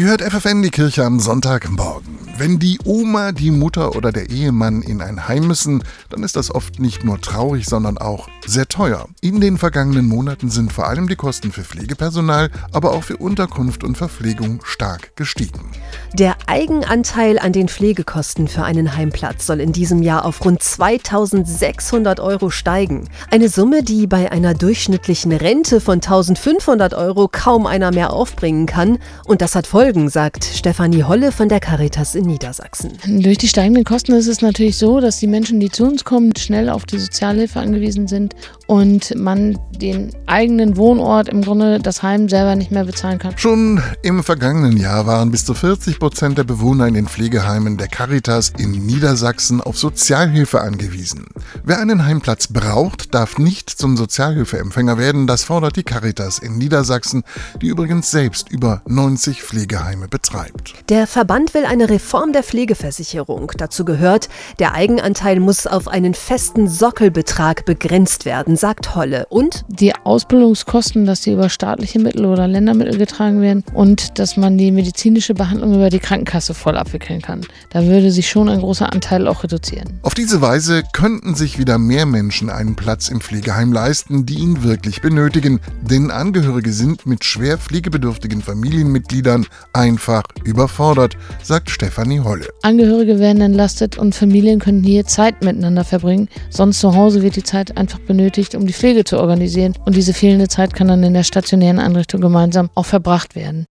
Ihr hört FFN die Kirche am Sonntagmorgen. Wenn die Oma, die Mutter oder der Ehemann in ein Heim müssen, dann ist das oft nicht nur traurig, sondern auch sehr teuer. In den vergangenen Monaten sind vor allem die Kosten für Pflegepersonal, aber auch für Unterkunft und Verpflegung stark gestiegen. Der Eigenanteil an den Pflegekosten für einen Heimplatz soll in diesem Jahr auf rund 2600 Euro steigen. Eine Summe, die bei einer durchschnittlichen Rente von 1500 Euro kaum einer mehr aufbringen kann. Und das hat Folgen, sagt Stefanie Holle von der Caritas in Niedersachsen. Durch die steigenden Kosten ist es natürlich so, dass die Menschen, die zu uns kommen, schnell auf die Sozialhilfe angewiesen sind und man den eigenen Wohnort, im Grunde das Heim selber nicht mehr bezahlen kann. Schon im vergangenen Jahr waren bis zu 40 Prozent der Bewohner in den Pflegeheimen der Caritas in Niedersachsen auf Sozialhilfe angewiesen. Wer einen Heimplatz braucht, darf nicht zum Sozialhilfeempfänger werden. Das fordert die Caritas in Niedersachsen, die übrigens selbst über 90 Pflegeheime betreibt. Der Verband will eine Reform der Pflegeversicherung. Dazu gehört, der Eigenanteil muss auf einen festen Sockelbetrag begrenzt werden, sagt Holle. Und die Ausbildungskosten, dass sie über staatliche Mittel oder Ländermittel getragen werden und dass man die medizinische Behandlung über die Krankenkasse voll abwickeln kann. Da würde sich schon ein großer Anteil auch reduzieren. Auf diese Weise könnten sich wieder mehr Menschen einen Platz im Pflegeheim leisten, die ihn wirklich benötigen. Denn Angehörige sind mit schwer pflegebedürftigen Familienmitgliedern einfach überfordert, sagt Stefanie Holle. Angehörige werden entlastet und Familien können hier Zeit miteinander verbringen. Sonst zu Hause wird die Zeit einfach benötigt, um die Pflege zu organisieren. Und diese fehlende Zeit kann dann in der stationären Einrichtung gemeinsam auch verbracht werden.